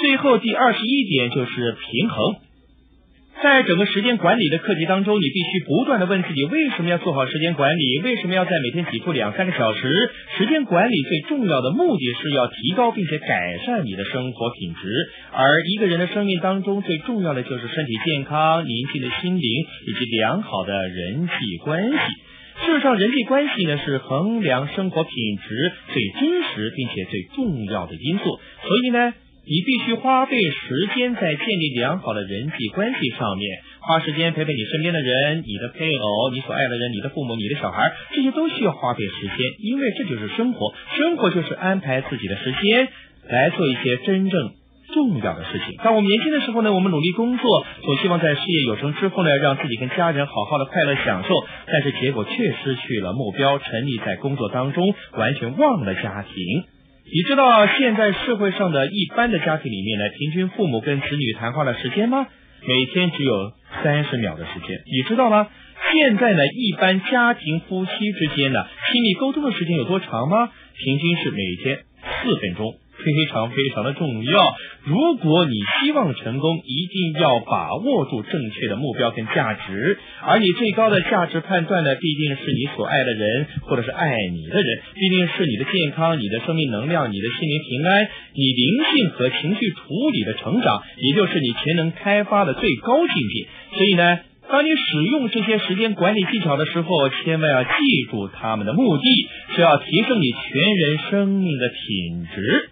最后第二十一点就是平衡。在整个时间管理的课题当中，你必须不断的问自己，为什么要做好时间管理？为什么要在每天挤出两三个小时？时间管理最重要的目的是要提高并且改善你的生活品质。而一个人的生命当中，最重要的就是身体健康、宁静的心灵以及良好的人际关系。事实上，人际关系呢是衡量生活品质最真实并且最重要的因素。所以呢。你必须花费时间在建立良好的人际关系上面，花时间陪陪你身边的人，你的配偶，你所爱的人，你的父母，你的小孩，这些都需要花费时间，因为这就是生活，生活就是安排自己的时间来做一些真正重要的事情。当我们年轻的时候呢，我们努力工作，总希望在事业有成之后呢，让自己跟家人好好的快乐享受，但是结果却失去了目标，沉溺在工作当中，完全忘了家庭。你知道现在社会上的一般的家庭里面呢，平均父母跟子女谈话的时间吗？每天只有三十秒的时间，你知道吗？现在呢，一般家庭夫妻之间呢，亲密沟通的时间有多长吗？平均是每天四分钟。非常非常的重要。如果你希望成功，一定要把握住正确的目标跟价值。而你最高的价值判断呢，必定是你所爱的人，或者是爱你的人，必定是你的健康、你的生命能量、你的心灵平安、你灵性和情绪处理的成长，也就是你潜能开发的最高境界。所以呢。当你使用这些时间管理技巧的时候，千万要记住他们的目的是要提升你全人生命的品质。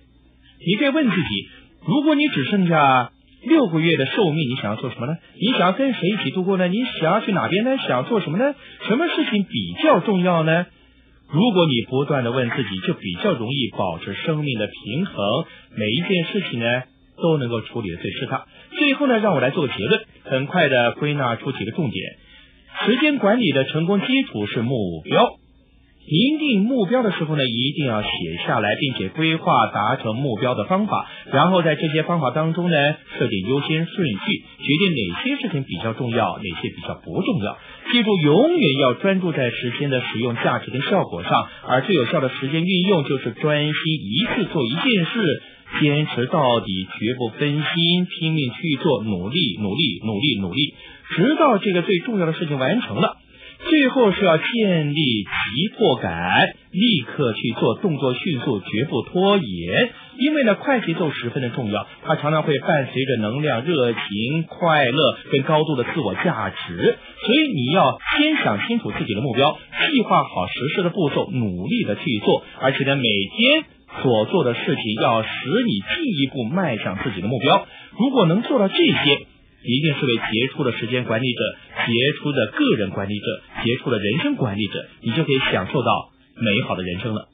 你可以问自己：如果你只剩下六个月的寿命，你想要做什么呢？你想要跟谁一起度过呢？你想要去哪边呢？想要做什么呢？什么事情比较重要呢？如果你不断的问自己，就比较容易保持生命的平衡，每一件事情呢都能够处理的最适当。最后呢，让我来做个结论，很快的归纳出几个重点：时间管理的成功基础是目标。拟定目标的时候呢，一定要写下来，并且规划达成目标的方法，然后在这些方法当中呢，设定优先顺序，决定哪些事情比较重要，哪些比较不重要。记住，永远要专注在时间的使用价值跟效果上，而最有效的时间运用就是专心一次做一件事，坚持到底，绝不分心，拼命去做，努力，努力，努力，努力，直到这个最重要的事情完成了。最后是要建立急迫感，立刻去做，动作迅速，绝不拖延。因为呢，快节奏十分的重要，它常常会伴随着能量、热情、快乐跟高度的自我价值。所以你要先想清楚自己的目标，计划好实施的步骤，努力的去做，而且呢，每天所做的事情要使你进一步迈向自己的目标。如果能做到这些。一定是位杰出的时间管理者，杰出的个人管理者，杰出的人生管理者，你就可以享受到美好的人生了。